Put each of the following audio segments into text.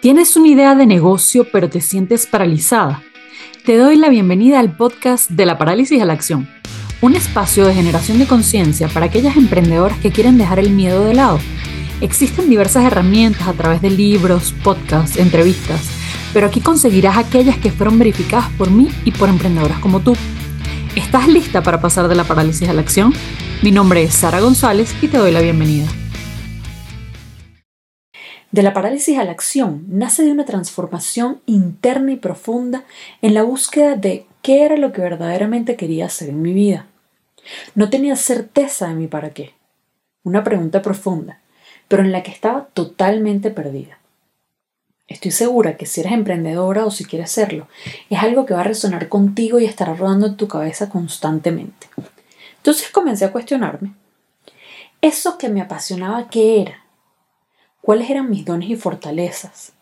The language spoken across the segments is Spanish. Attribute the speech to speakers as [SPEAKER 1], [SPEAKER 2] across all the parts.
[SPEAKER 1] ¿Tienes una idea de negocio pero te sientes paralizada? Te doy la bienvenida al podcast de la parálisis a la acción, un espacio de generación de conciencia para aquellas emprendedoras que quieren dejar el miedo de lado. Existen diversas herramientas a través de libros, podcasts, entrevistas, pero aquí conseguirás aquellas que fueron verificadas por mí y por emprendedoras como tú. ¿Estás lista para pasar de la parálisis a la acción? Mi nombre es Sara González y te doy la bienvenida. De la parálisis a la acción nace de una transformación interna y profunda en la búsqueda de qué era lo que verdaderamente quería hacer en mi vida. No tenía certeza de mi para qué. Una pregunta profunda, pero en la que estaba totalmente perdida. Estoy segura que si eres emprendedora o si quieres serlo, es algo que va a resonar contigo y estará rodando en tu cabeza constantemente. Entonces comencé a cuestionarme. ¿Eso que me apasionaba qué era? Cuáles eran mis dones y fortalezas,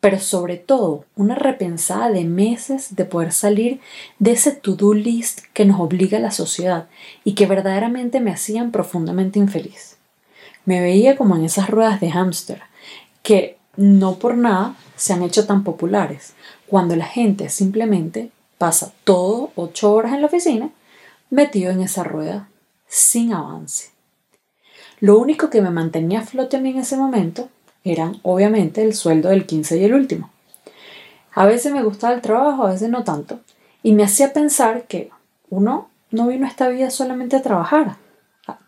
[SPEAKER 1] pero sobre todo una repensada de meses de poder salir de ese to-do list que nos obliga a la sociedad y que verdaderamente me hacían profundamente infeliz. Me veía como en esas ruedas de hámster que no por nada se han hecho tan populares, cuando la gente simplemente pasa todo ocho horas en la oficina metido en esa rueda sin avance. Lo único que me mantenía a flote mí en ese momento eran, obviamente, el sueldo del 15 y el último. A veces me gustaba el trabajo, a veces no tanto, y me hacía pensar que uno no vino a esta vida solamente a trabajar.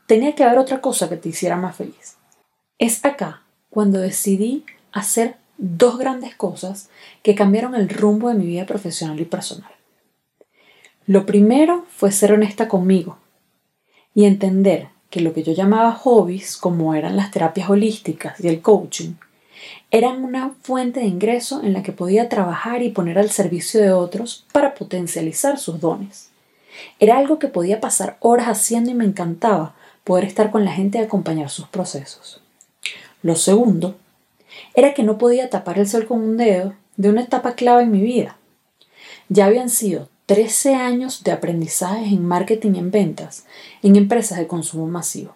[SPEAKER 1] Tenía que haber otra cosa que te hiciera más feliz. Es acá cuando decidí hacer dos grandes cosas que cambiaron el rumbo de mi vida profesional y personal. Lo primero fue ser honesta conmigo y entender que lo que yo llamaba hobbies, como eran las terapias holísticas y el coaching, eran una fuente de ingreso en la que podía trabajar y poner al servicio de otros para potencializar sus dones. Era algo que podía pasar horas haciendo y me encantaba poder estar con la gente y acompañar sus procesos. Lo segundo era que no podía tapar el sol con un dedo de una etapa clave en mi vida. Ya habían sido 13 años de aprendizaje en marketing y en ventas en empresas de consumo masivo.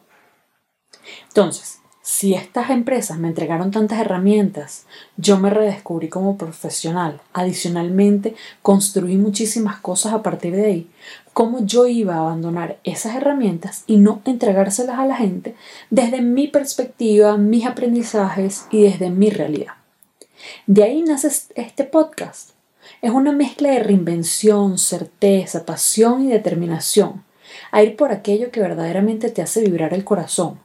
[SPEAKER 1] Entonces, si estas empresas me entregaron tantas herramientas, yo me redescubrí como profesional. Adicionalmente, construí muchísimas cosas a partir de ahí. ¿Cómo yo iba a abandonar esas herramientas y no entregárselas a la gente desde mi perspectiva, mis aprendizajes y desde mi realidad? De ahí nace este podcast es una mezcla de reinvención, certeza, pasión y determinación, a ir por aquello que verdaderamente te hace vibrar el corazón.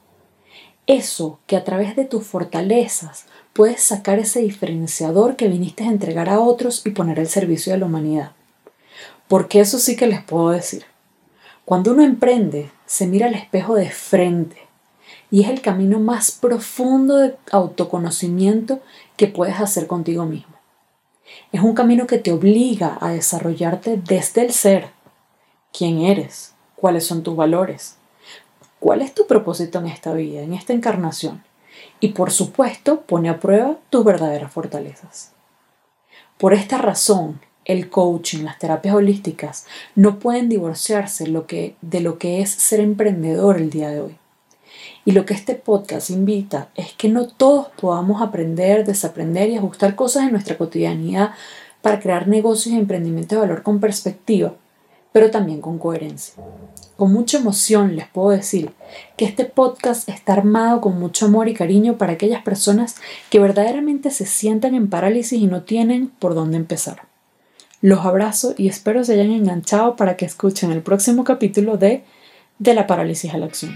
[SPEAKER 1] Eso que a través de tus fortalezas puedes sacar ese diferenciador que viniste a entregar a otros y poner al servicio de la humanidad. Porque eso sí que les puedo decir. Cuando uno emprende, se mira al espejo de frente y es el camino más profundo de autoconocimiento que puedes hacer contigo mismo. Es un camino que te obliga a desarrollarte desde el ser. ¿Quién eres? ¿Cuáles son tus valores? ¿Cuál es tu propósito en esta vida, en esta encarnación? Y por supuesto, pone a prueba tus verdaderas fortalezas. Por esta razón, el coaching, las terapias holísticas no pueden divorciarse de lo que es ser emprendedor el día de hoy. Y lo que este podcast invita es que no todos podamos aprender, desaprender y ajustar cosas en nuestra cotidianidad para crear negocios y emprendimientos de valor con perspectiva, pero también con coherencia. Con mucha emoción les puedo decir que este podcast está armado con mucho amor y cariño para aquellas personas que verdaderamente se sientan en parálisis y no tienen por dónde empezar. Los abrazo y espero se hayan enganchado para que escuchen el próximo capítulo de De la parálisis a la acción.